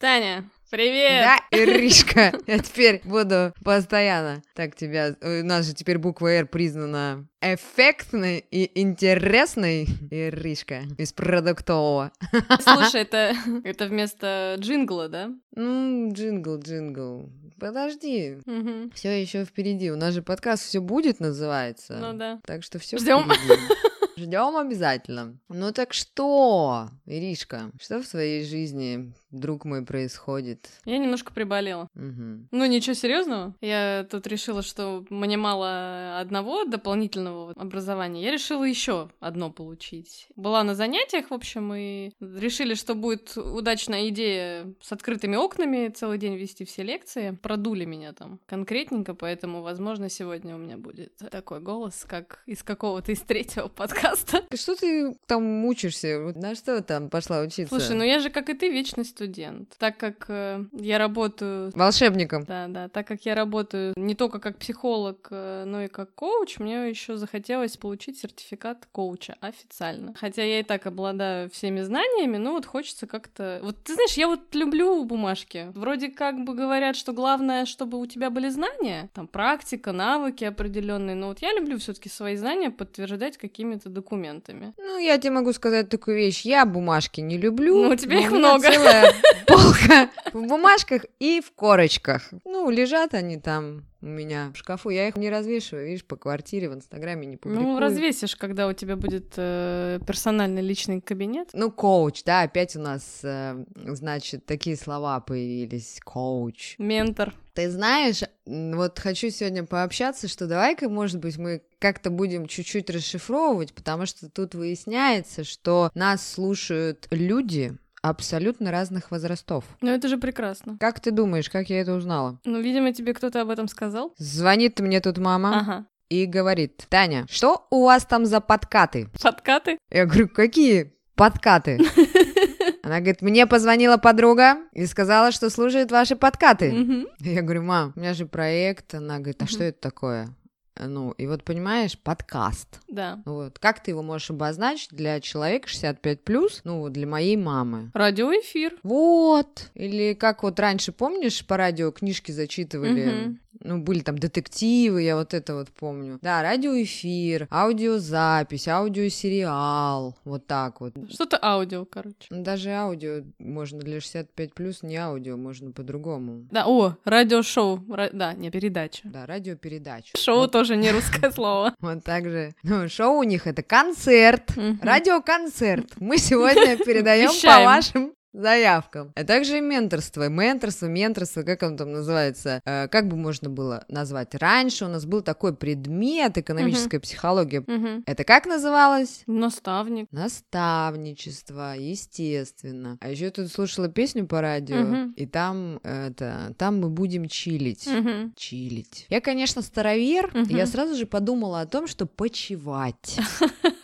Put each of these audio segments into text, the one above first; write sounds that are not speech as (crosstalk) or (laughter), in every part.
Таня, привет! Да, Иришка, (laughs) я теперь буду постоянно так тебя... У нас же теперь буква «Р» признана эффектной и интересной Иришка из продуктового. (laughs) Слушай, это, это вместо джингла, да? Ну, джингл, джингл. Подожди, Угу. все еще впереди. У нас же подкаст все будет называется. Ну да. Так что все Ждём. (laughs) Ждем обязательно. Ну так что, Иришка, что в твоей жизни, друг мой, происходит? Я немножко приболела. Мгм. Ну, ничего серьезного. Я тут решила, что мне мало одного дополнительного образования. Я решила еще одно получить. Была на занятиях, в общем, и решили, что будет удачная идея с открытыми окнами целый день вести все лекции. Продули меня там конкретненько, поэтому, возможно, сегодня у меня будет такой голос, как из какого-то из третьего подкаста. Что ты там мучишься? На что там пошла учиться? Слушай, ну я же, как и ты, вечный студент. Так как э, я работаю Волшебником. Да, да. Так как я работаю не только как психолог, э, но и как коуч, мне еще захотелось получить сертификат коуча официально. Хотя я и так обладаю всеми знаниями, но вот хочется как-то... Вот ты знаешь, я вот люблю бумажки. Вроде как бы говорят, что главное, чтобы у тебя были знания, там практика, навыки определенные, но вот я люблю все-таки свои знания подтверждать какими-то документами. Ну, я тебе могу сказать такую вещь. Я бумажки не люблю. Ну, у тебя их много. целая (laughs) полка в бумажках и в корочках. Ну, лежат они там у меня в шкафу. Я их не развешиваю, видишь, по квартире, в Инстаграме не публикую. Ну, развесишь, когда у тебя будет э, персональный личный кабинет. Ну, коуч, да, опять у нас, э, значит, такие слова появились. Коуч. Ментор. Ты знаешь, вот хочу сегодня пообщаться, что давай-ка, может быть, мы как-то будем чуть-чуть расшифровывать, потому что тут выясняется, что нас слушают люди абсолютно разных возрастов. Ну, это же прекрасно. Как ты думаешь, как я это узнала? Ну, видимо, тебе кто-то об этом сказал. Звонит мне тут мама Ага. и говорит, Таня, что у вас там за подкаты? Подкаты? Я говорю, какие подкаты? (laughs) Она говорит, мне позвонила подруга и сказала, что слушает ваши подкаты. Мгм. Я говорю, мам, у меня же проект. Она говорит, а Мгм. что это такое? Ну, и вот понимаешь, подкаст. Да. Вот. Как ты его можешь обозначить для человека 65 плюс, ну, вот для моей мамы? Радиоэфир. Вот. Или как вот раньше, помнишь, по радио книжки зачитывали? Мгм. Ну, были там детективы, я вот это вот помню. Да, радиоэфир, аудиозапись, аудиосериал. Вот так вот. Что-то аудио, короче. Ну, Даже аудио можно для 65 плюс, не аудио, можно по-другому. Да, о, радиошоу. Ра- Да, не передача. Да, радиопередача. Шоу Вот, тоже не русское слово. (laughs) вот так же. Ну, шоу у них это концерт, радиоконцерт. Мы сегодня (laughs) передаем по вашим заявкам. А также менторство. Менторство, менторство, как он там называется? Э, как бы можно было назвать? Раньше у нас был такой предмет экономическая психология. Мгм. Это как называлось? Наставник. Наставничество, естественно. А еще тут слушала песню по радио, Мгм. и там это, там мы будем чилить. Мгм. Чилить. Я, конечно, старовер, и я сразу же подумала о том, что почевать. (laughs)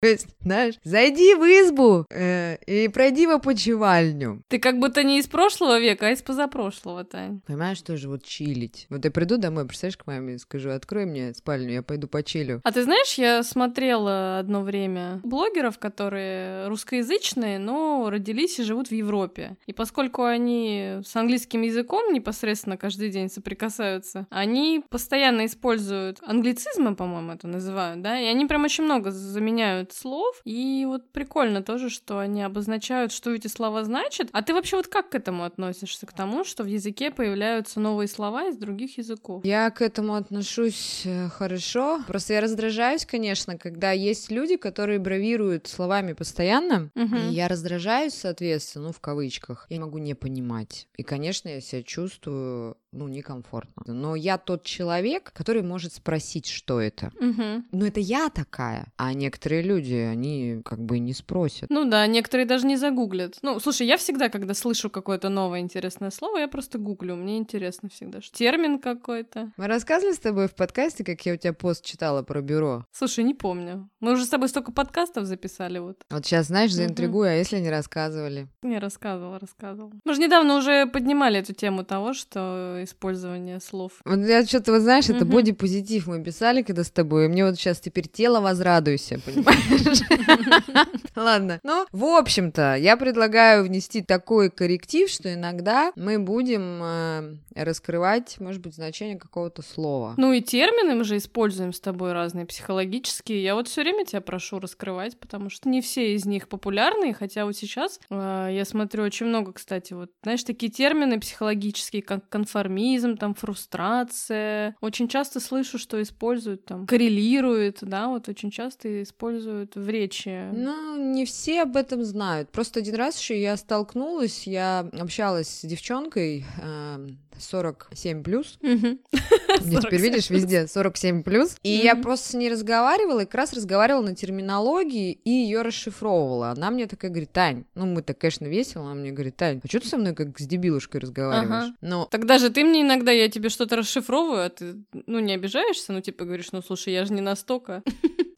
То есть, знаешь, зайди в избу э, и пройди в опочивальню. Ты как будто не из прошлого века, а из позапрошлого, Тань. Понимаешь, тоже вот чилить. Вот я приду домой, представляешь, к маме и скажу, открой мне спальню, я пойду почилю. А ты знаешь, я смотрела одно время блогеров, которые русскоязычные, но родились и живут в Европе. И поскольку они с английским языком непосредственно каждый день соприкасаются, они постоянно используют англицизмы, по-моему, это называют, да, и они прям очень много заменяют слов. И вот прикольно тоже, что они обозначают, что эти слова значат. А ты вообще вот как к этому относишься? К тому, что в языке появляются новые слова из других языков? Я к этому отношусь э, хорошо. Просто я раздражаюсь, конечно, когда есть люди, которые бравируют словами постоянно. Мгм. И я раздражаюсь, соответственно, ну, в кавычках. Я могу не понимать. И, конечно, я себя чувствую, ну, некомфортно. Но я тот человек, который может спросить, что это. Мгм. Ну, это я такая. А некоторые люди, они как бы не спросят. Ну да, некоторые даже не загуглят. Ну, слушай, я всегда, когда слышу какое-то новое интересное слово, я просто гуглю. Мне интересно всегда. что Термин какой-то. Мы рассказывали с тобой в подкасте, как я у тебя пост читала про бюро. Слушай, не помню. Мы уже с тобой столько подкастов записали, вот. Вот сейчас, знаешь, заинтригую, а если не рассказывали? Не рассказывала, рассказывала. Мы же недавно уже поднимали эту тему того, что использование слов. Вот я что-то, вот знаешь, это бодипозитив мы писали когда с тобой, и мне вот сейчас теперь тело возрадуйся, понимаешь? (laughs) Ладно. Ну, в общем-то, я предлагаю внести такой корректив, что иногда мы будем э, раскрывать, может быть, значение какого-то слова. Ну и термины мы же используем с тобой разные психологические. Я вот все время тебя прошу раскрывать, потому что не все из них популярные, хотя вот сейчас э, я смотрю очень много, кстати, вот, знаешь, такие термины психологические, как конформизм, там, фрустрация. Очень часто слышу, что используют там, коррелирует, да, вот очень часто используют в речи. Ну, не все об этом знают. Просто один раз еще я столкнулась, я общалась с девчонкой, э, 47 плюс. (laughs) Мне теперь видишь везде 47 плюс. И я просто с ней разговаривала, и как раз разговаривала на терминологии и ее расшифровывала. Она мне такая говорит, Тань, ну мы-то, конечно, весело, она мне говорит, Тань, а что ты со мной как с дебилушкой разговариваешь? Но... Тогда же ты мне иногда, я тебе что-то расшифровываю, а ты, ну, не обижаешься, ну, типа говоришь, ну, слушай, я же не настолько.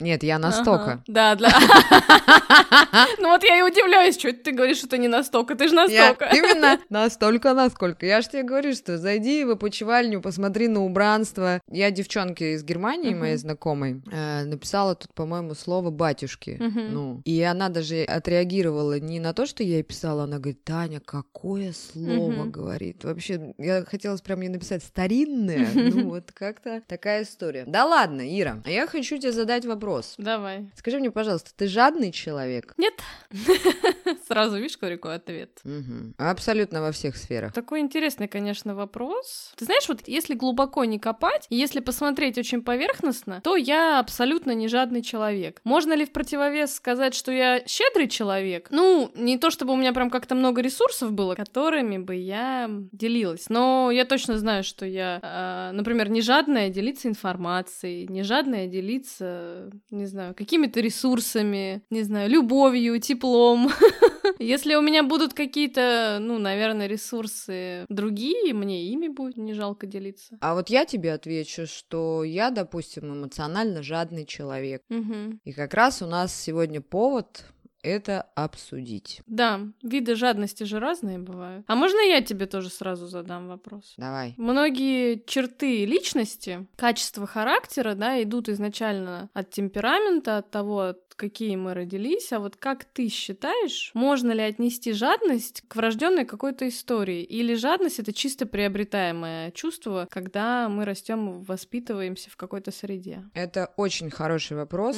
Нет, я настолько. Да, для... (laughs) Ну вот я и удивляюсь, что ты говоришь, что ты не настолько, ты же настолько. Именно (laughs) настолько, насколько. Я же тебе говорю, что зайди в опочивальню, посмотри на убранство. Я девчонке из Германии, моей знакомой, э, написала тут, по-моему, слово «батюшки». Ну, и она даже отреагировала не на то, что я ей писала, она говорит, Таня, какое слово, говорит. Вообще, я хотела прям ей написать «старинное», (laughs) ну вот как-то такая история. Да ладно, Ира, я хочу тебе задать вопрос вопрос. Давай. Скажи мне, пожалуйста, ты жадный человек? Нет. (laughs) Сразу видишь, какой ответ. Угу. Абсолютно во всех сферах. Такой интересный, конечно, вопрос. Ты знаешь, вот если глубоко не копать, если посмотреть очень поверхностно, то я абсолютно не жадный человек. Можно ли в противовес сказать, что я щедрый человек? Ну, не то чтобы у меня прям как-то много ресурсов было, которыми бы я делилась. Но я точно знаю, что я, э, например, не жадная делиться информацией, не жадная делиться не знаю, какими-то ресурсами, не знаю, любовью, теплом. (laughs) Если у меня будут какие-то, ну, наверное, ресурсы другие, мне ими будет не жалко делиться. А вот я тебе отвечу, что я, допустим, эмоционально жадный человек. Угу. И как раз у нас сегодня повод это обсудить. Да, виды жадности же разные бывают. А можно я тебе тоже сразу задам вопрос? Давай. Многие черты личности, качества характера, да, идут изначально от темперамента, от того, какие мы родились, а вот как ты считаешь, можно ли отнести жадность к врожденной какой-то истории? Или жадность это чисто приобретаемое чувство, когда мы растем, воспитываемся в какой-то среде? Это очень хороший вопрос.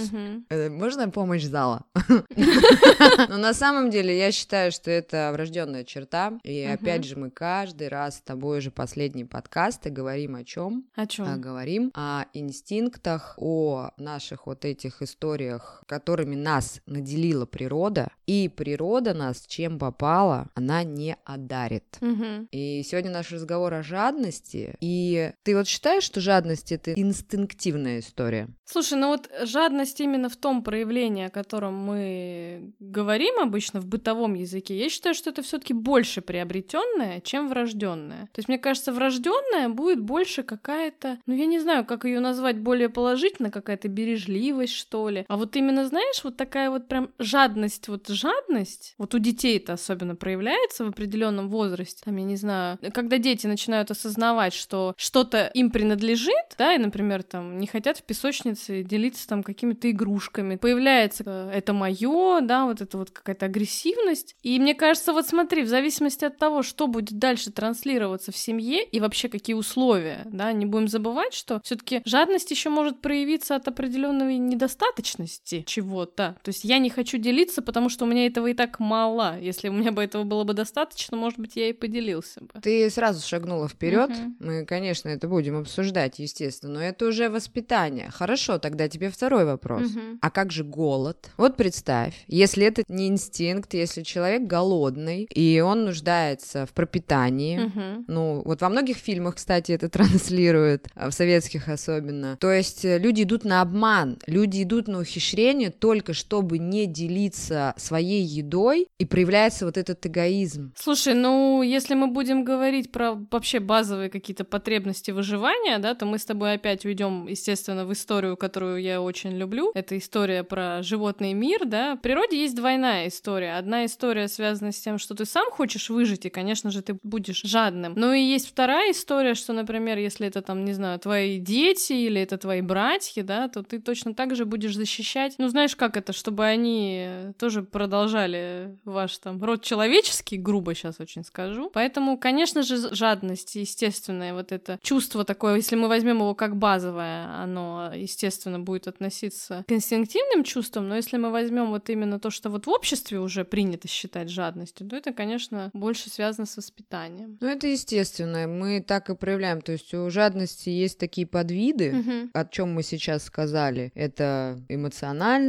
Можно помощь зала? (laughs) Но на самом деле я считаю, что это врожденная черта. И опять же, мы каждый раз с тобой уже последние подкасты говорим о чем? О чем? Говорим о инстинктах, о наших вот этих историях, которые которыми нас наделила природа, и природа нас чем попала, она не одарит. Угу. И сегодня наш разговор о жадности. И ты вот считаешь, что жадность это инстинктивная история? Слушай, ну вот жадность именно в том проявлении, о котором мы говорим обычно в бытовом языке, я считаю, что это все-таки больше приобретенное, чем врожденное. То есть, мне кажется, врожденное будет больше какая-то, ну я не знаю, как ее назвать более положительно, какая-то бережливость, что ли. А вот именно знаешь, вот такая вот прям жадность, вот жадность, вот у детей это особенно проявляется в определенном возрасте, там, я не знаю, когда дети начинают осознавать, что что-то им принадлежит, да, и, например, там, не хотят в песочнице делиться там какими-то игрушками, появляется э, это мое, да, вот это вот какая-то агрессивность, и мне кажется, вот смотри, в зависимости от того, что будет дальше транслироваться в семье и вообще какие условия, да, не будем забывать, что все-таки жадность еще может проявиться от определенной недостаточности чего чего-то. То есть я не хочу делиться, потому что у меня этого и так мало. Если у меня бы этого было бы достаточно, может быть, я и поделился бы. Ты сразу шагнула вперед. Uh-huh. Мы, конечно, это будем обсуждать, естественно, но это уже воспитание. Хорошо, тогда тебе второй вопрос. Uh-huh. А как же голод? Вот представь, если это не инстинкт, если человек голодный, и он нуждается в пропитании, uh-huh. ну, вот во многих фильмах, кстати, это (laughs) транслируют, а в советских особенно. То есть э, люди идут на обман, люди идут на ухищрение только чтобы не делиться своей едой, и проявляется вот этот эгоизм. Слушай, ну, если мы будем говорить про вообще базовые какие-то потребности выживания, да, то мы с тобой опять уйдем, естественно, в историю, которую я очень люблю. Это история про животный мир, да. В природе есть двойная история. Одна история связана с тем, что ты сам хочешь выжить, и, конечно же, ты будешь жадным. Но и есть вторая история, что, например, если это там, не знаю, твои дети или это твои братья, да, то ты точно так же будешь защищать. Ну, знаешь, как это, чтобы они тоже продолжали ваш там род человеческий, грубо сейчас очень скажу. Поэтому, конечно же, жадность, естественное вот это чувство такое, если мы возьмем его как базовое, оно, естественно, будет относиться к инстинктивным чувствам, но если мы возьмем вот именно то, что вот в обществе уже принято считать жадностью, то это, конечно, больше связано с воспитанием. Ну, это естественно, мы так и проявляем, то есть у жадности есть такие подвиды, угу. о чем мы сейчас сказали. Это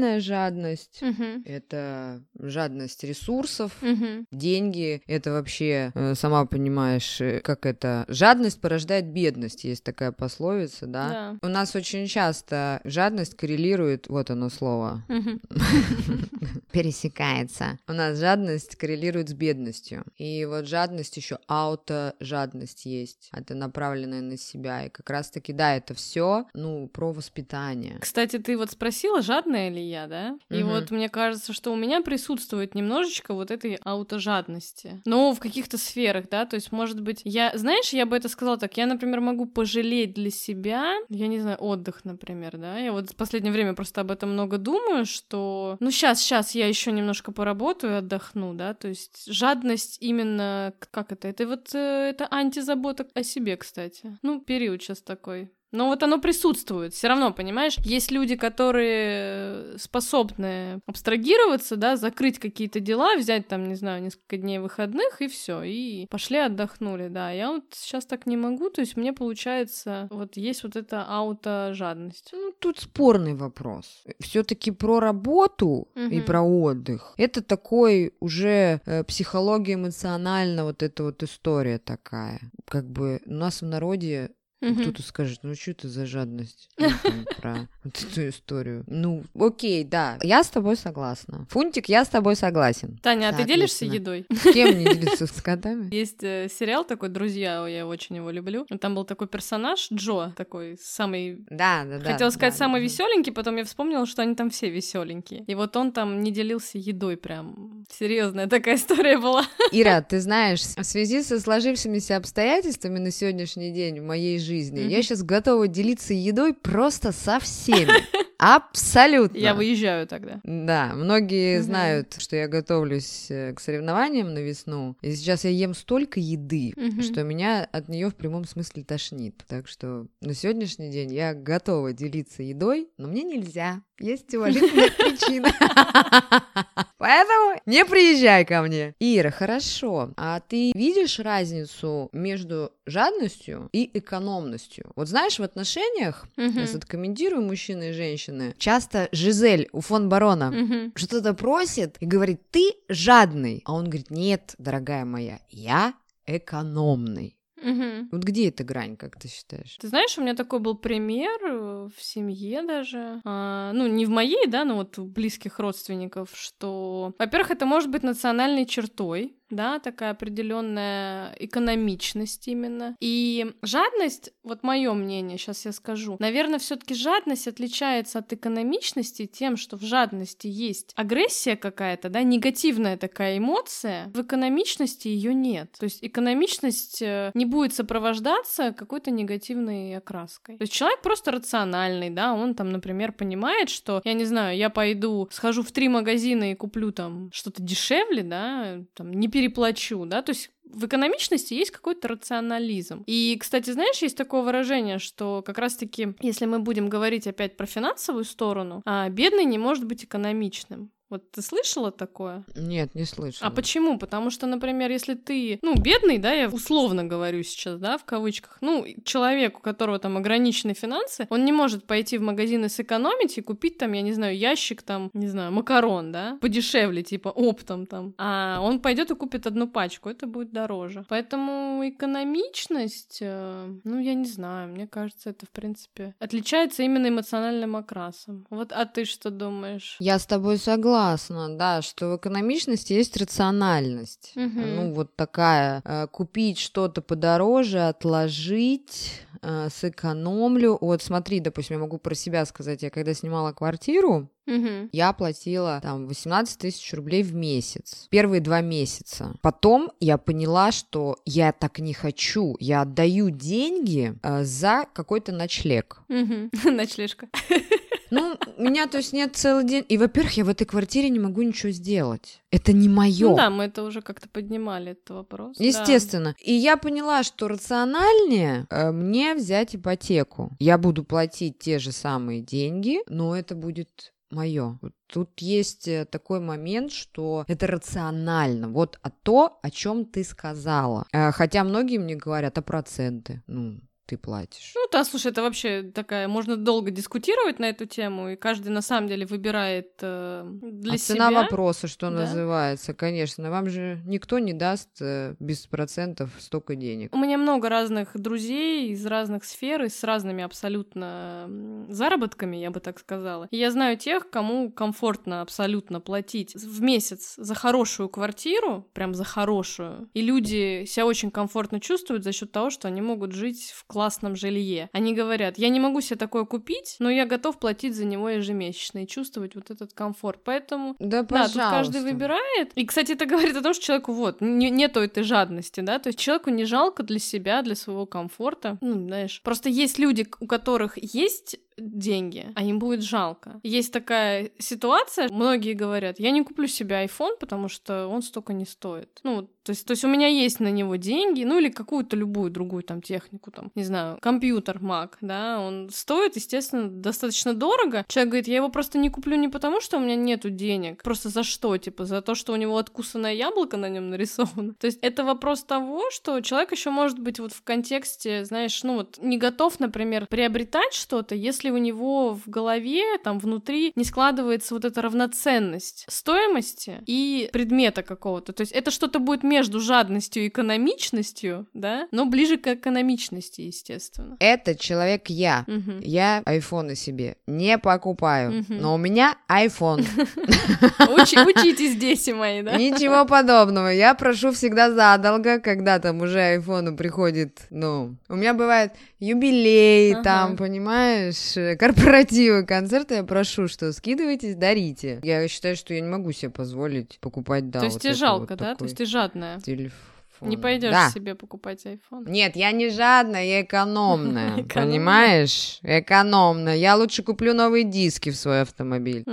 эмоциональная жадность, угу. это жадность ресурсов, угу. деньги, это вообще, э, сама понимаешь, э, как это, жадность порождает бедность, есть такая пословица, да? да. У нас очень часто жадность коррелирует, вот оно слово, (laughs) пересекается. У нас жадность коррелирует с бедностью. И вот жадность еще ауто-жадность есть. Это направленная на себя. И как раз-таки, да, это все, ну, про воспитание. Кстати, ты вот спросила, жадная ли я, да? И угу. вот мне кажется, что у меня присутствует немножечко вот этой аутожадности. Но в каких-то сферах, да, то есть, может быть, я, знаешь, я бы это сказала так, я, например, могу пожалеть для себя, я не знаю, отдых, например, да, я вот в последнее время просто об этом много думаю, что, ну, сейчас, сейчас я еще немножко поработаю отдохну, да, то есть жадность именно, как это, это вот, э, это антизабота о себе, кстати. Ну, период сейчас такой. Но вот оно присутствует. Все равно, понимаешь, есть люди, которые способны абстрагироваться, да, закрыть какие-то дела, взять там, не знаю, несколько дней выходных и все, и пошли отдохнули, да. Я вот сейчас так не могу, то есть мне получается, вот есть вот эта аутожадность. Ну, тут спорный вопрос. Все-таки про работу угу. и про отдых. Это такой уже э, психология эмоционально вот эта вот история такая. Как бы у нас в народе Угу. Кто-то скажет, ну что это за жадность (laughs) про вот эту историю. Ну, окей, да, я с тобой согласна. Фунтик, я с тобой согласен. Таня, а ты делишься едой? С кем не делиться с котами? (laughs) Есть э, сериал такой «Друзья», я очень его люблю. Там был такой персонаж Джо, такой самый... Да, да, да. Хотела сказать самый веселенький, потом я вспомнила, что они там все веселенькие. И вот он там не делился едой прям. Серьезная такая история была. Ира, ты знаешь, в связи со сложившимися обстоятельствами на сегодняшний день в моей жизни, mm-hmm. я сейчас готова делиться едой просто со всеми. (laughs) Абсолютно. Я выезжаю тогда. Да, многие угу. знают, что я готовлюсь э, к соревнованиям на весну. И сейчас я ем столько еды, угу. что меня от нее в прямом смысле тошнит. Так что на сегодняшний день я готова делиться едой, но мне нельзя. Есть уважительная (laughs) причина. (laughs) Поэтому не приезжай ко мне. Ира, хорошо. А ты видишь разницу между жадностью и экономностью? Вот знаешь, в отношениях, я комментирую мужчины и женщины, часто Жизель у фон барона что-то просит и говорит, ты жадный. А он говорит, нет, дорогая моя, я экономный. Угу. Вот где эта грань, как ты считаешь? Ты знаешь, у меня такой был пример э, в семье даже, а, ну не в моей, да, но вот у близких родственников, что, во-первых, это может быть национальной чертой, да, такая определенная экономичность именно. И жадность, вот мое мнение, сейчас я скажу, наверное, все-таки жадность отличается от экономичности тем, что в жадности есть агрессия какая-то, да, негативная такая эмоция, в экономичности ее нет. То есть экономичность э, не будет сопровождаться какой-то негативной окраской. То есть человек просто рациональный, да, он там, например, понимает, что, я не знаю, я пойду, схожу в три магазина и куплю там что-то дешевле, да, там не переплачу, да, то есть в экономичности есть какой-то рационализм. И, кстати, знаешь, есть такое выражение, что как раз-таки, если мы будем говорить опять про финансовую сторону, а бедный не может быть экономичным. Вот ты слышала такое? Нет, не слышала. А почему? Потому что, например, если ты, ну, бедный, да, я условно говорю сейчас, да, в кавычках, ну, человек, у которого там ограничены финансы, он не может пойти в магазин и сэкономить и купить там, я не знаю, ящик там, не знаю, макарон, да, подешевле, типа оптом там. А он пойдет и купит одну пачку, это будет дороже. Поэтому экономичность, э, ну, я не знаю, мне кажется, это, в принципе, отличается именно эмоциональным окрасом. Вот, а ты что думаешь? Я с тобой согласна согласна, да, что в экономичности есть рациональность. Мгм. Ну, вот такая, э, купить что-то подороже, отложить, э, сэкономлю. Вот смотри, допустим, я могу про себя сказать, я когда снимала квартиру, Мгм. я платила там 18 тысяч рублей в месяц. Первые два месяца. Потом я поняла, что я так не хочу. Я отдаю деньги э, за какой-то ночлег. Мгм. (laughs) Ночлежка. (laughs) Ну, меня, то есть, нет целый день. И, во-первых, я в этой квартире не могу ничего сделать. Это не мое. Ну да, мы это уже как-то поднимали, этот вопрос. да. Естественно. И я поняла, что рациональнее э, мне взять ипотеку. Я буду платить те же самые деньги, но это будет мое. Тут есть э, такой момент, что это рационально. Вот а то, о чем ты сказала. Э, Хотя многие мне говорят, а проценты? Ну, ты платишь. Ну да, слушай, это вообще такая, можно долго дискутировать на эту тему, и каждый на самом деле выбирает э, для а себя. цена вопроса, что Да. называется, конечно. Вам же никто не даст э, без процентов столько денег. У меня много разных друзей из разных сфер и с разными абсолютно заработками, я бы так сказала. И я знаю тех, кому комфортно абсолютно платить в месяц за хорошую квартиру, прям за хорошую. И люди себя очень комфортно чувствуют за счет того, что они могут жить в классном жилье. Они говорят, я не могу себе такое купить, но я готов платить за него ежемесячно и чувствовать вот этот комфорт. Поэтому Да, да, тут каждый выбирает. И, кстати, это говорит о том, что человеку вот не- нету этой жадности, да, то есть человеку не жалко для себя, для своего комфорта. Ну, знаешь, просто есть люди, у которых есть деньги, а им будет жалко. Есть такая ситуация, многие говорят, я не куплю себе iPhone, потому что он столько не стоит. Ну, то есть, то есть у меня есть на него деньги, ну или какую-то любую другую там технику, там, не знаю, компьютер Mac, да, он стоит, естественно, достаточно дорого. Человек говорит, я его просто не куплю не потому, что у меня нету денег, просто за что, типа, за то, что у него откусанное яблоко на нем нарисовано. То есть это вопрос того, что человек еще может быть вот в контексте, знаешь, ну вот не готов, например, приобретать что-то, если у него в голове, там, внутри не складывается вот эта равноценность стоимости и предмета какого-то. То есть это что-то будет между жадностью и экономичностью, да, но ближе к экономичности, естественно. Это человек я. Мгм. Я айфоны себе не покупаю, Мгм. но у меня. (laughs) Учи- учитесь, дети мои, да? Ничего подобного. Я прошу всегда задолго, когда там уже айфону приходит, ну, у меня бывает юбилей, там, понимаешь, э, (laughs) корпоративы, концерты, я прошу, что скидывайтесь, дарите. Я считаю, что я не могу себе позволить покупать, да, То есть вот тебе жалко, вот да? То есть ты жадная. телефон. Не пойдешь Да. себе покупать iPhone. Нет, я не жадная, я (laughs) экономная, понимаешь? Экономная. Я лучше куплю новые диски в свой автомобиль.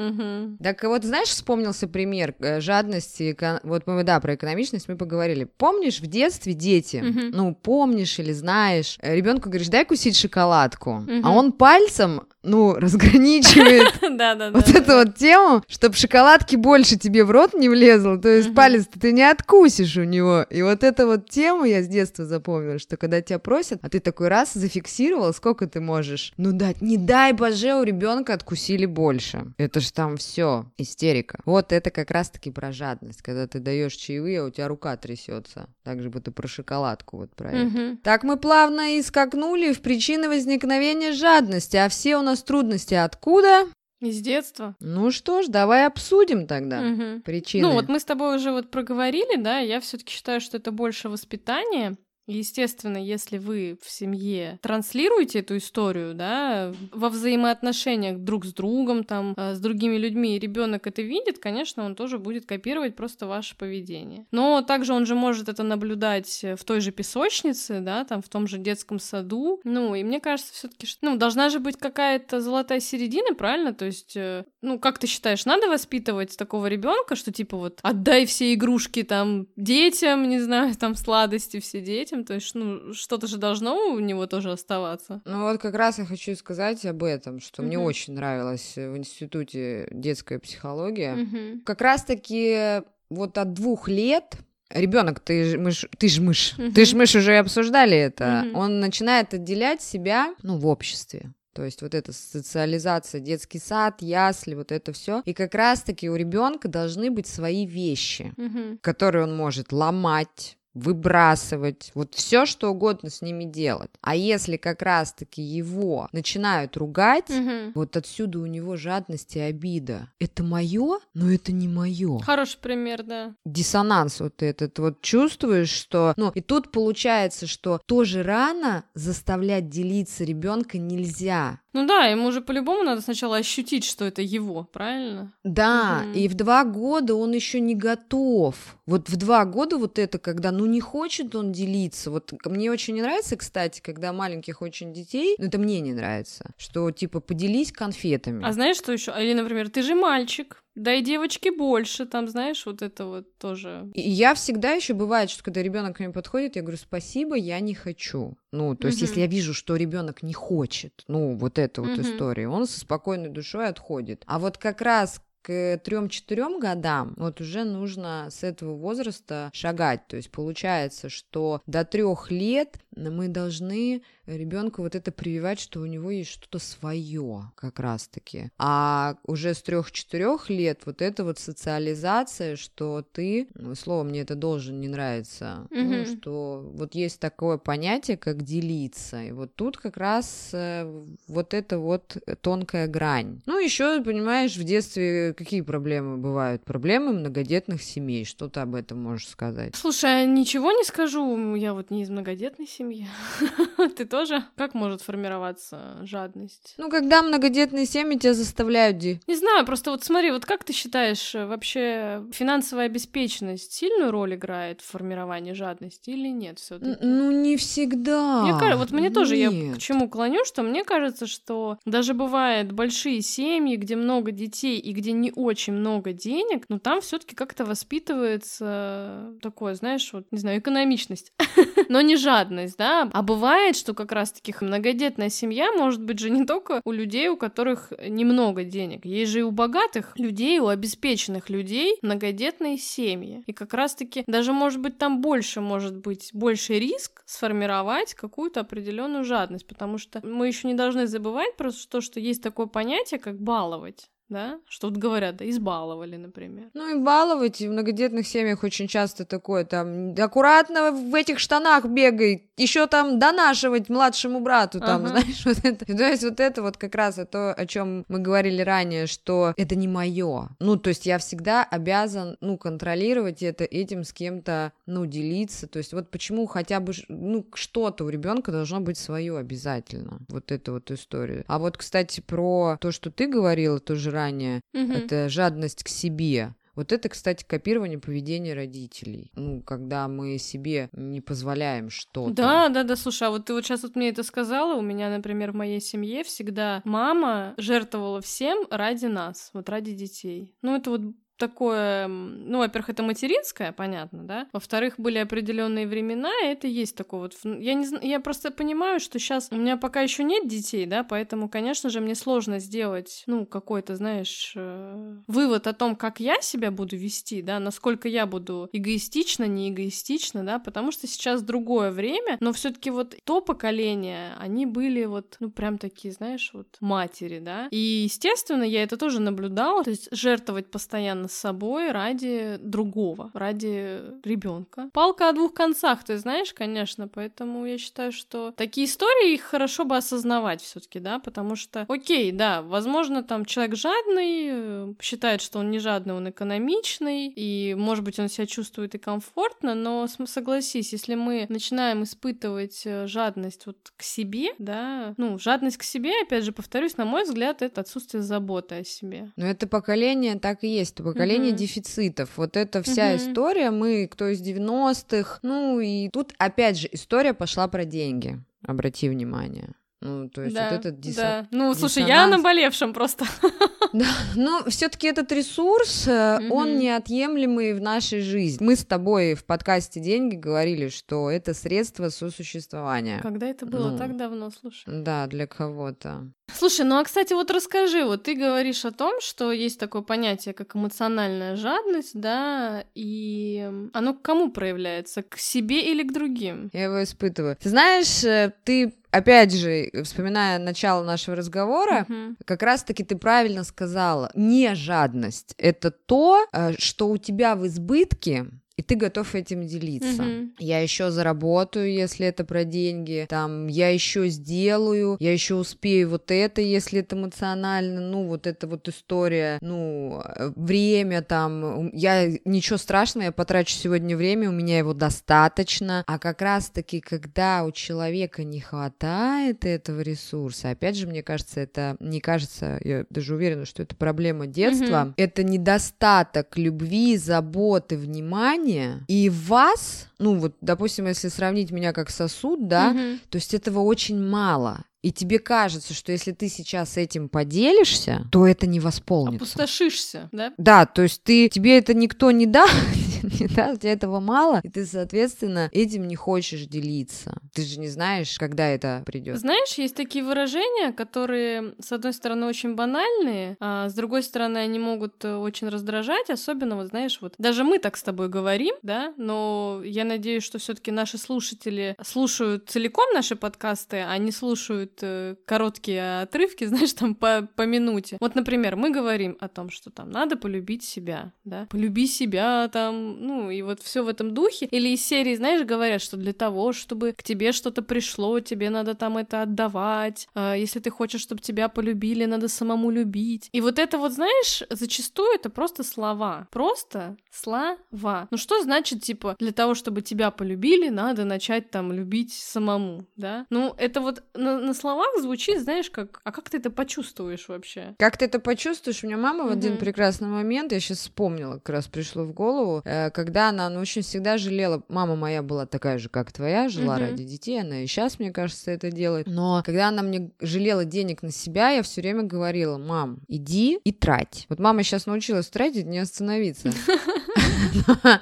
Так вот, знаешь, вспомнился пример э, жадности. Вот мы, да, про экономичность мы поговорили. Помнишь, в детстве дети, ну, помнишь или знаешь, ребенку говоришь, дай кусить шоколадку, а он пальцем, ну, разграничивает (laughs) вот эту вот тему, чтобы шоколадки больше тебе в рот не влезло, то есть палец ты не откусишь у него. И вот эту вот тему я с детства запомнила, что когда тебя просят, а ты такой раз зафиксировал, сколько ты можешь, ну дать, не дай боже, у ребенка откусили больше. Это ж там все истерика. Вот это как раз-таки про жадность, когда ты даешь чаевые, а у тебя рука трясется. Так же и про шоколадку вот про это. Так мы плавно и скакнули в причины возникновения жадности, а все у нас трудности откуда? Из детства. Ну что ж, давай обсудим тогда Мгм. причины. Ну, вот мы с тобой уже вот проговорили, да, я все-таки считаю, что это больше воспитание. Естественно, если вы в семье транслируете эту историю, да, во взаимоотношениях друг с другом, там, э, с другими людьми, и ребенок это видит, конечно, он тоже будет копировать просто ваше поведение. Но также он же может это наблюдать э, в той же песочнице, да, там, в том же детском саду. Ну, и мне кажется, все-таки, ну, должна же быть какая-то золотая середина, правильно? То есть, э, ну, как ты считаешь, надо воспитывать такого ребенка, что типа вот отдай все игрушки там детям, не знаю, там сладости все детям, то есть, ну, что-то же должно у него тоже оставаться. Ну вот как раз я хочу сказать об этом, что мне Мгм. очень нравилось э, в институте детская психология. Мгм. Как раз-таки вот от двух лет ребенок, ты ж мышь, ты ж мышь, Мгм. ты ж мышь уже обсуждали это, Мгм. он начинает отделять себя, ну, в обществе. То есть вот эта социализация, детский сад, ясли, вот это все. И как раз-таки у ребенка должны быть свои вещи, Мгм. которые он может ломать, выбрасывать, вот все что угодно с ними делать. А если как раз-таки его начинают ругать, Мгм. вот отсюда у него жадность и обида. Это мое, но это не мое. Хороший пример, да. Диссонанс вот этот вот чувствуешь, что, ну и тут получается, что тоже рано заставлять делиться ребенка нельзя. Ну да, ему же по-любому надо сначала ощутить, что это его, правильно? Да, Мгм. и в два года он еще не готов. Вот в два года вот это, когда, ну, не хочет он делиться. Вот мне очень не нравится, кстати, когда маленьких очень детей, ну, это мне не нравится, что, типа, поделись конфетами. А знаешь, что еще? Или, например, ты же мальчик, дай девочке больше, там, знаешь, вот это вот тоже. И я всегда еще бывает, что когда ребенок ко мне подходит, я говорю, спасибо, я не хочу. Ну, то есть, Мгм. если я вижу, что ребенок не хочет, ну, вот эту вот Мгм. историю, он со спокойной душой отходит. А вот как раз к трем-четырем годам вот уже нужно с этого возраста шагать. То есть получается, что до трех лет мы должны ребенку вот это прививать, что у него есть что-то свое, как раз-таки. А уже с трех-четырех лет вот это вот социализация, что ты, ну, слово мне это должен не нравится, ну, Мгм. что вот есть такое понятие, как делиться. И вот тут как раз э, вот это вот тонкая грань. Ну, еще, понимаешь, в детстве какие проблемы бывают? Проблемы многодетных семей. Что ты об этом можешь сказать? Слушай, а ничего не скажу, я вот не из многодетной семьи. (laughs) Ты тоже? Как может формироваться жадность? Ну, когда многодетные семьи тебя заставляют ди- Не знаю, просто вот смотри, вот как ты считаешь, э, вообще финансовая обеспеченность сильную роль играет в формировании жадности или нет все таки Ну, не всегда. Мне кажется, вот мне тоже, я к чему клоню, что мне кажется, что даже бывает большие семьи, где много детей и где не очень много денег, но там все таки как-то воспитывается такое, знаешь, вот, не знаю, экономичность, (laughs) но не жадность, да. А бывает, что как раз-таки многодетная семья может быть же не только у людей, у которых немного денег. Есть же и у богатых людей, у обеспеченных людей многодетные семьи. И как раз-таки даже, может быть, там больше может быть, больше риск сформировать какую-то определенную жадность, потому что мы еще не должны забывать просто то, что есть такое понятие, как баловать. Да? Что вот говорят, да, избаловали, например. Ну и баловать в многодетных семьях очень часто такое там аккуратно в этих штанах бегай, еще там донашивать младшему брату, там, Ага. знаешь, (laughs) вот это. То есть вот это вот как раз то, о чем мы говорили ранее, что это не мое. Ну, то есть я всегда обязан, ну, контролировать это, этим с кем-то, ну, делиться. То есть вот почему хотя бы, ну, что-то у ребенка должно быть свое обязательно. Вот эту вот историю. А вот, кстати, про то, что ты говорила тоже ранее, Мгм. это жадность к себе. Вот это, кстати, копирование поведения родителей. Ну, когда мы себе не позволяем что-то. Да, да, да, слушай, а вот ты вот сейчас вот мне это сказала, у меня, например, в моей семье всегда мама жертвовала всем ради нас, вот ради детей. Ну, это вот такое, ну, во-первых, это материнское, понятно, да. Во-вторых, были определенные времена, и это есть такое вот. вн- Я не я просто понимаю, что сейчас у меня пока еще нет детей, да, поэтому, конечно же, мне сложно сделать, ну, какой-то, знаешь, э, вывод о том, как я себя буду вести, да, насколько я буду эгоистично, не эгоистично, да, потому что сейчас другое время, но все-таки вот то поколение, они были вот, ну, прям такие, знаешь, вот матери, да. И, естественно, я это тоже наблюдала, то есть жертвовать постоянно собой ради другого, ради ребенка. Палка о двух концах, ты знаешь, конечно, поэтому я считаю, что такие истории их хорошо бы осознавать все-таки, да, потому что, окей, да, возможно, там человек жадный, э, считает, что он не жадный, он экономичный, и, может быть, он себя чувствует и комфортно, но согласись, если мы начинаем испытывать э, жадность вот к себе, да, ну, жадность к себе, опять же, повторюсь, на мой взгляд, это отсутствие заботы о себе. Но это поколение так и есть, это поколение Мгм. дефицитов. Вот эта вся Мгм. история, мы, кто из 90-х, ну и тут опять же история пошла про деньги. Обрати внимание. Ну, то есть да, вот этот дисо- да. Ну, слушай, я диссонанс. наболевшем просто. (laughs) Да, но все-таки этот ресурс, э, он неотъемлемый в нашей жизни. Мы с тобой в подкасте «Деньги» говорили, что это средство сосуществования. Когда это было? Ну. Так давно, слушай. Да, для кого-то. Слушай, ну а кстати, вот расскажи, вот ты говоришь о том, что есть такое понятие, как эмоциональная жадность, да, и оно к кому проявляется? К себе или к другим? Я его испытываю. Ты знаешь, э, ты, опять же, вспоминая начало нашего разговора, Мгм. Как раз-таки ты правильно сказала. Не жадность. Это то, э, что у тебя в избытке, и ты готов этим делиться. Мгм. Я еще заработаю, если это про деньги, там, я еще сделаю, я еще успею вот это, если это эмоционально, ну, вот эта вот история, ну, э, время там, я, ничего страшного, я потрачу сегодня время, у меня его достаточно, а как раз-таки, когда у человека не хватает этого ресурса, опять же, мне кажется, это, не кажется, я даже уверена, что это проблема детства, Мгм. это недостаток любви, заботы, внимания, и вас, ну вот, допустим, если сравнить меня как сосуд, да, Мгм. то есть этого очень мало. И тебе кажется, что если ты сейчас этим поделишься, то это не восполнится. Опустошишься, да? Да, то есть ты, тебе это никто не даст, (laughs) не даст, тебе этого мало, и ты, соответственно, этим не хочешь делиться. Ты же не знаешь, когда это придет. Знаешь, есть такие выражения, которые, с одной стороны, очень банальные, а с другой стороны, они могут э, очень раздражать, особенно, вот знаешь, вот даже мы так с тобой говорим, да, но я надеюсь, что все таки наши слушатели слушают целиком наши подкасты, а не слушают э, короткие отрывки, (laughs) знаешь, там по, по минуте. Вот, например, мы говорим о том, что там надо полюбить себя, да, полюби себя там, ну, и вот все в этом духе. Или из серии, знаешь, говорят, что для того, чтобы к тебе что-то пришло, тебе надо там это отдавать. А, Если ты хочешь, чтобы тебя полюбили, надо самому любить. И вот это вот, знаешь, зачастую это просто слова. Просто слова. Ну что значит, типа, для того, чтобы тебя полюбили, надо начать там любить самому, да? Ну, это вот на, на словах звучит, знаешь, как... А как ты это почувствуешь вообще? Как ты это почувствуешь? У меня мама в один Мгм. прекрасный момент, я сейчас вспомнила, как раз пришло в голову, э, когда она, ну, очень всегда жалела, мама моя была такая же, как твоя, жила Мгм. ради детей, она и сейчас, мне кажется, это делает, но когда она мне жалела денег на себя, я все время говорила, мам, иди и трать. Вот мама сейчас научилась тратить, не остановиться. (laughs)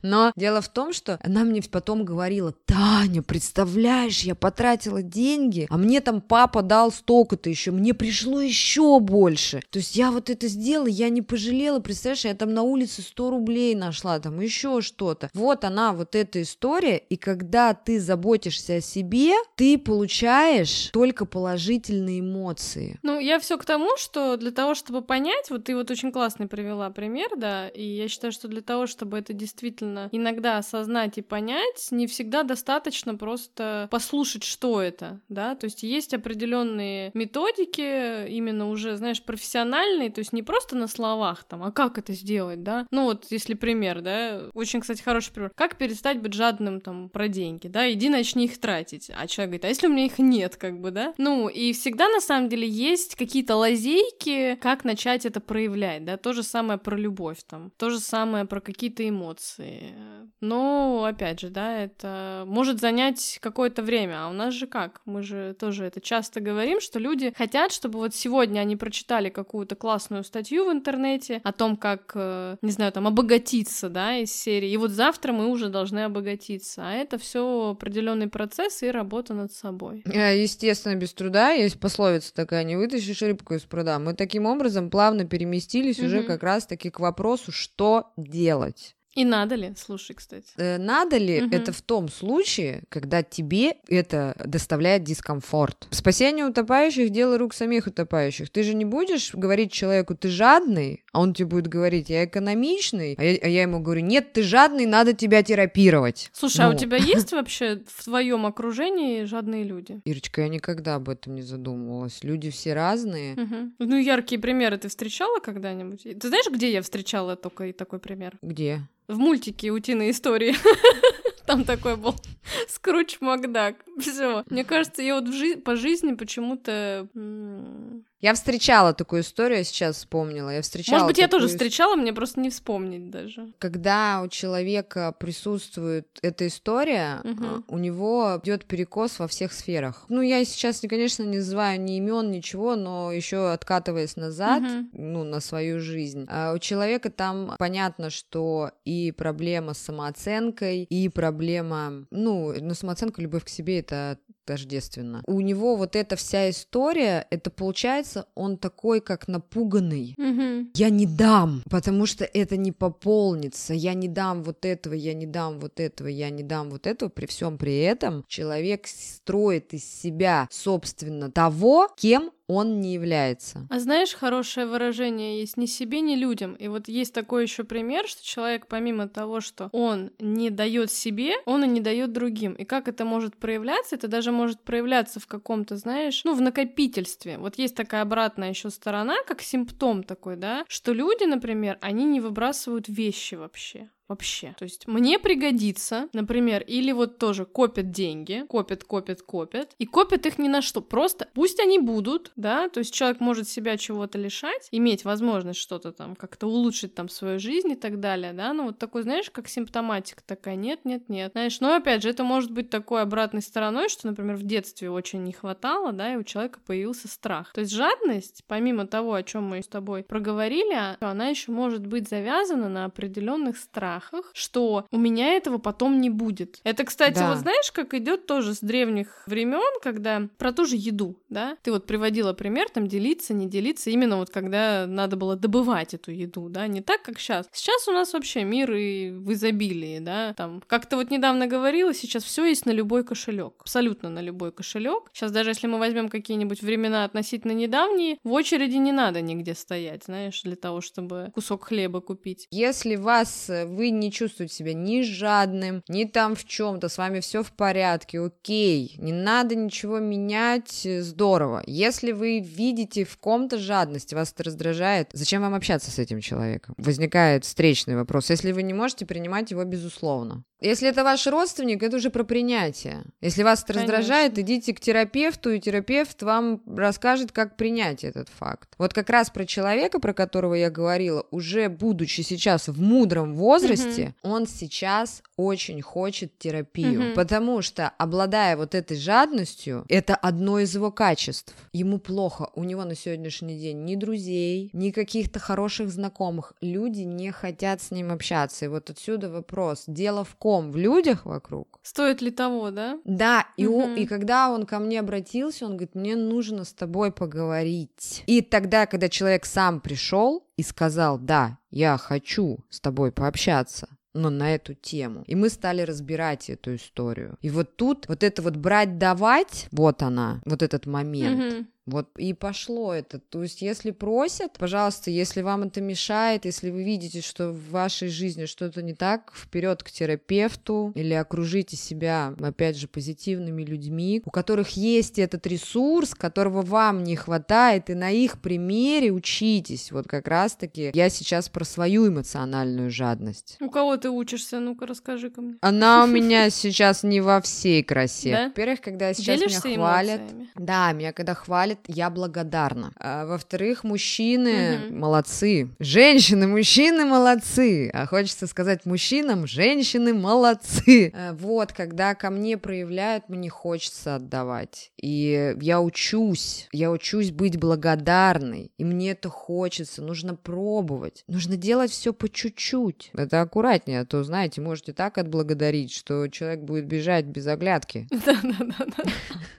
Но дело в том, что она мне потом говорила, Таня, представляешь, я потратила деньги, а мне там папа дал столько-то еще, мне пришло еще больше. То есть я вот это сделала, я не пожалела, представляешь, я там на улице 100 рублей нашла, там еще что-то. Вот она, вот эта история, и когда ты заботишься о себе, ты получаешь только положительные эмоции. Ну, я все к тому, что для того, чтобы понять, вот ты вот очень классный привела пример, да, и я считаю, что для того, чтобы это действительно иногда осознать и понять, не всегда достаточно просто послушать, что это, да, то есть есть определенные методики, именно уже, знаешь, профессиональные, то есть не просто на словах там, а как это сделать, да, ну вот если пример, да, очень, кстати, хороший пример, как перестать быть жадным там про деньги, да, иди начни их тратить, а человек говорит, а если у меня их нет, как бы, да, ну и всегда на самом деле есть какие-то лазейки, как начать это проявлять, да, то же самое про любовь там, то же самое про какие-то эмоции, но опять же, да, это может занять какое-то время, а у нас же как, мы же тоже это часто говорим, что люди хотят, чтобы вот сегодня они прочитали какую-то классную статью в интернете о том, как, э, не знаю, там обогатиться, да, из серии, и вот завтра мы уже должны обогатиться, а это все определенный процесс и работа над собой. Э, Естественно, без труда. Есть пословица такая, не вытащишь рыбку из пруда. Мы таким образом плавно переместились уже Мгм. как раз-таки к вопросу, что делать. И надо ли? Слушай, кстати. Э, Надо ли Мгм. это в том случае, когда тебе это доставляет дискомфорт? Спасение утопающих — дело рук самих утопающих. Ты же не будешь говорить человеку, ты жадный, а он тебе будет говорить, я экономичный, а я, а я ему говорю, нет, ты жадный, надо тебя терапировать. Слушай, а у Ну, тебя (laughs) есть вообще в твоем окружении жадные люди? Ирочка, я никогда об этом не задумывалась. Люди все разные. Мгм. Ну, яркие примеры ты встречала когда-нибудь? Ты знаешь, где я встречала только и такой пример? Где? В мультике «Утиные истории». (laughs) Там такой был (laughs) Скруч Макдак. Все. Мне кажется, я вот в жи- по жизни почему-то... Я встречала такую историю, я сейчас вспомнила. Я встречала Может быть, я тоже встречала, мне просто не вспомнить даже. когда у человека присутствует эта история, а, у него идет перекос во всех сферах. Ну, я сейчас, конечно, не называю ни имен, ничего, но еще откатываясь назад, Мгм. ну, на свою жизнь, а у человека там понятно, что и проблема с самооценкой, и проблема, ну, ну, самооценка, любовь к себе это тождественно. У него вот эта вся история, это получается, он такой, как напуганный. Мгм. Я не дам, потому что это не пополнится. Я не дам вот этого, я не дам вот этого, я не дам вот этого. При всем при этом человек строит из себя, собственно, того, кем он не является. А знаешь, хорошее выражение есть ни себе, ни людям. И вот есть такой еще пример, что человек помимо того, что он не дает себе, он и не дает другим. И как это может проявляться? Это даже может проявляться в каком-то, знаешь, ну, в накопительстве. Вот есть такая обратная еще сторона, как симптом такой, да, что люди, например, они не выбрасывают вещи вообще вообще. То есть мне пригодится, например, или вот тоже копят деньги, копят, копят, копят, и копят их ни на что, просто пусть они будут, да, то есть человек может себя чего-то лишать, иметь возможность что-то там как-то улучшить там свою жизнь и так далее, да, ну вот такой, знаешь, как симптоматика такая, нет, нет, нет, знаешь, но опять же, это может быть такой обратной стороной, что, например, в детстве очень не хватало, да, и у человека появился страх. То есть жадность, помимо того, о чем мы с тобой проговорили, она еще может быть завязана на определенных страхах, страхах, что у меня этого потом не будет. Это, кстати, да. вот знаешь, как идет тоже с древних времен, когда про ту же еду, да? Ты вот приводила пример, там делиться, не делиться, именно вот когда надо было добывать эту еду, да, не так, как сейчас. Сейчас у нас вообще мир и в изобилии, да, там, как то вот недавно говорила, сейчас все есть на любой кошелек, абсолютно на любой кошелек. Сейчас даже если мы возьмем какие-нибудь времена относительно недавние, в очереди не надо нигде стоять, знаешь, для того, чтобы кусок хлеба купить. Если вас э, вы не чувствуете себя ни жадным, ни там в чем-то, с вами все в порядке, окей, не надо ничего менять, э, здорово. Если вы видите в ком-то жадность, вас это раздражает, зачем вам общаться с этим человеком? Возникает встречный вопрос, если вы не можете принимать его безусловно. Если это ваш родственник, это уже про принятие. Если вас это Конечно. раздражает, идите к терапевту, и терапевт вам расскажет, как принять этот факт. Вот как раз про человека, про которого я говорила, уже будучи сейчас в мудром возрасте, угу. он сейчас очень хочет терапию, угу. потому что, обладая вот этой жадностью, это одно из его качеств. Ему плохо, у него на сегодняшний день ни друзей, ни каких-то хороших знакомых. Люди не хотят с ним общаться. И вот отсюда вопрос. Дело в ком? Ком в людях вокруг. Стоит ли того, да? Да, и, угу. он, и когда он ко мне обратился, он говорит, мне нужно с тобой поговорить. И тогда, когда человек сам пришел и сказал, да, я хочу с тобой пообщаться, но на эту тему. И мы стали разбирать эту историю. И вот тут вот это вот брать-давать, вот она, вот этот момент. Mm-hmm. Вот и пошло это. То есть, если просят, пожалуйста, если вам это мешает, если вы видите, что в вашей жизни что-то не так, вперед к терапевту или окружите себя, опять же, позитивными людьми, у которых есть этот ресурс, которого вам не хватает, и на их примере учитесь. Вот как раз-таки я сейчас про свою эмоциональную жадность. У кого ты учишься? Ну-ка, расскажи ко мне. Она у (laughs) меня сейчас не во всей красе. Во-первых, когда сейчас меня хвалят. Да, меня когда хвалят, я благодарна. А, во-вторых, мужчины угу. молодцы. Женщины, мужчины молодцы. А хочется сказать мужчинам, женщины молодцы. А, вот, когда ко мне проявляют, мне хочется отдавать. И я учусь, я учусь быть благодарной. И мне это хочется, нужно пробовать. Нужно делать все по чуть-чуть. Это аккуратнее, а то, знаете, можете так отблагодарить, что человек будет бежать без оглядки. (laughs) Да-да-да.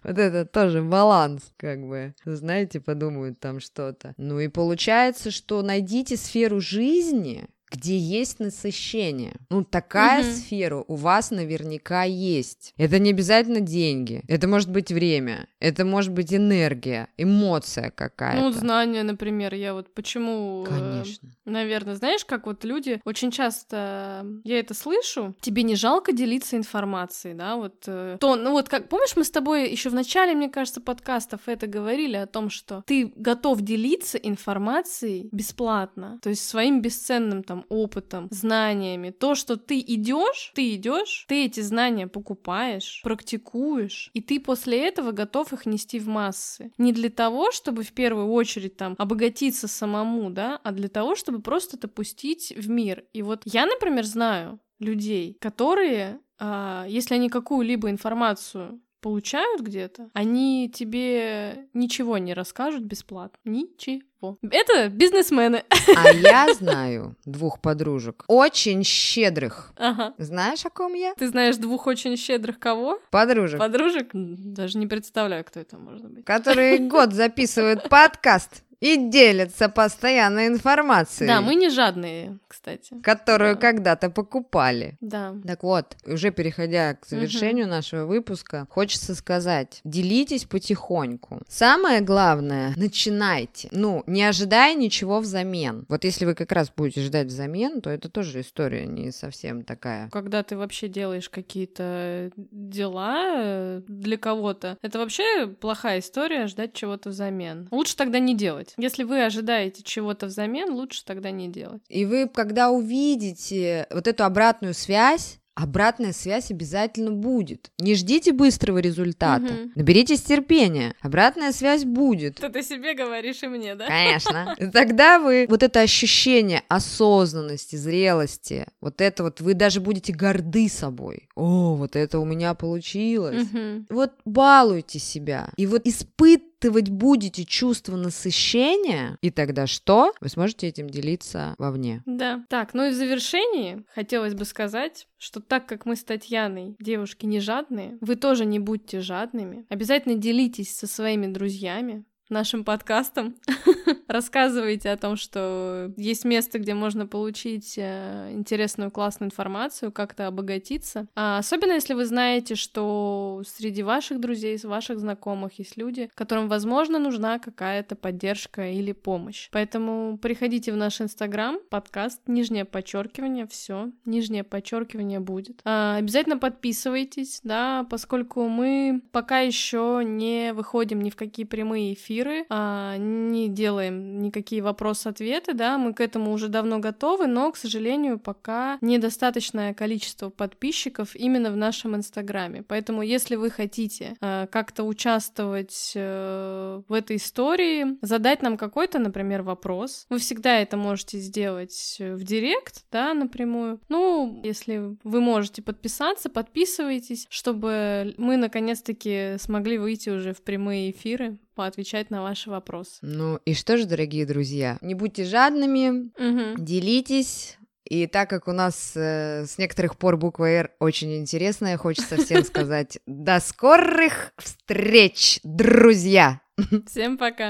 Вот это тоже баланс, как бы знаете, подумают там что-то. Ну и получается, что найдите сферу жизни, где есть насыщение. Ну, такая угу. сфера у вас наверняка есть. Это не обязательно деньги. Это может быть время. Это может быть энергия, эмоция какая-то. Ну, знания, например. Я вот почему... Э, Конечно. Э, наверное, знаешь, как вот люди... Очень часто я это слышу. Тебе не жалко делиться информацией, да? Вот э, то, ну вот как... Помнишь, мы с тобой еще в начале, мне кажется, подкастов это говорили о том, что ты готов делиться информацией бесплатно. То есть своим бесценным там опытом, знаниями. То, что ты идешь, ты идешь, ты эти знания покупаешь, практикуешь, и ты после этого готов их нести в массы. Не для того, чтобы в первую очередь там обогатиться самому, да, а для того, чтобы просто это пустить в мир. И вот я, например, знаю людей, которые, э, если они какую-либо информацию получают где-то, они тебе ничего не расскажут бесплатно. Ничего. Это бизнесмены. А я знаю двух подружек, очень щедрых. Ага. Знаешь, о ком я? Ты знаешь двух очень щедрых кого? Подружек. Подружек? Даже не представляю, кто это может быть. Которые год записывают (laughs) подкаст и делятся постоянно информацией. Да, мы не жадные, кстати. Которую Да. когда-то покупали. Да. Так вот, уже переходя к завершению нашего выпуска, хочется сказать, делитесь потихоньку. Самое главное, начинайте. Ну, не ожидая ничего взамен. Вот если вы как раз будете ждать взамен, то это тоже история не совсем такая. Когда ты вообще делаешь какие-то дела э, для кого-то, это вообще плохая история ждать чего-то взамен. Лучше тогда не делать. Если вы ожидаете чего-то взамен, лучше тогда не делать. И вы, когда увидите вот эту обратную связь, Обратная связь обязательно будет. Не ждите быстрого результата. Мгм. Наберитесь терпения. Обратная связь будет. Ты ты себе говоришь и мне, да? Конечно. (laughs) И Тогда вы вот это ощущение осознанности, зрелости, вот это вот вы даже будете горды собой. О, вот это у меня получилось. Мгм. Вот балуйте себя. И вот испытывать будете чувство насыщения, и тогда что? Вы сможете этим делиться вовне. Да. Так, ну и в завершении хотелось бы сказать, что так как мы с Татьяной девушки не жадные, вы тоже не будьте жадными. Обязательно делитесь со своими друзьями нашим подкастом. (laughs) Рассказывайте о том, что есть место, где можно получить э, интересную, классную информацию, как-то обогатиться. А особенно если вы знаете, что среди ваших друзей, ваших знакомых есть люди, которым, возможно, нужна какая-то поддержка или помощь. Поэтому приходите в наш инстаграм, подкаст, нижнее подчеркивание, все, нижнее подчеркивание будет. А, обязательно подписывайтесь, да, поскольку мы пока еще не выходим ни в какие прямые эфиры, а, не делаем никакие вопрос-ответы, да, мы к этому уже давно готовы, но, к сожалению, пока недостаточное количество подписчиков именно в нашем инстаграме. Поэтому, если вы хотите э, как-то участвовать э, в этой истории, задать нам какой-то, например, вопрос, вы всегда это можете сделать в директ, да, напрямую. Ну, если вы можете подписаться, подписывайтесь, чтобы мы наконец-таки смогли выйти уже в прямые эфиры, поотвечать на ваши вопросы. Ну и что же, дорогие друзья, не будьте жадными, Мгм. делитесь. И так как у нас э, с некоторых пор буква «Р» очень интересная, хочется всем (laughs) сказать до скорых встреч, друзья! Всем пока!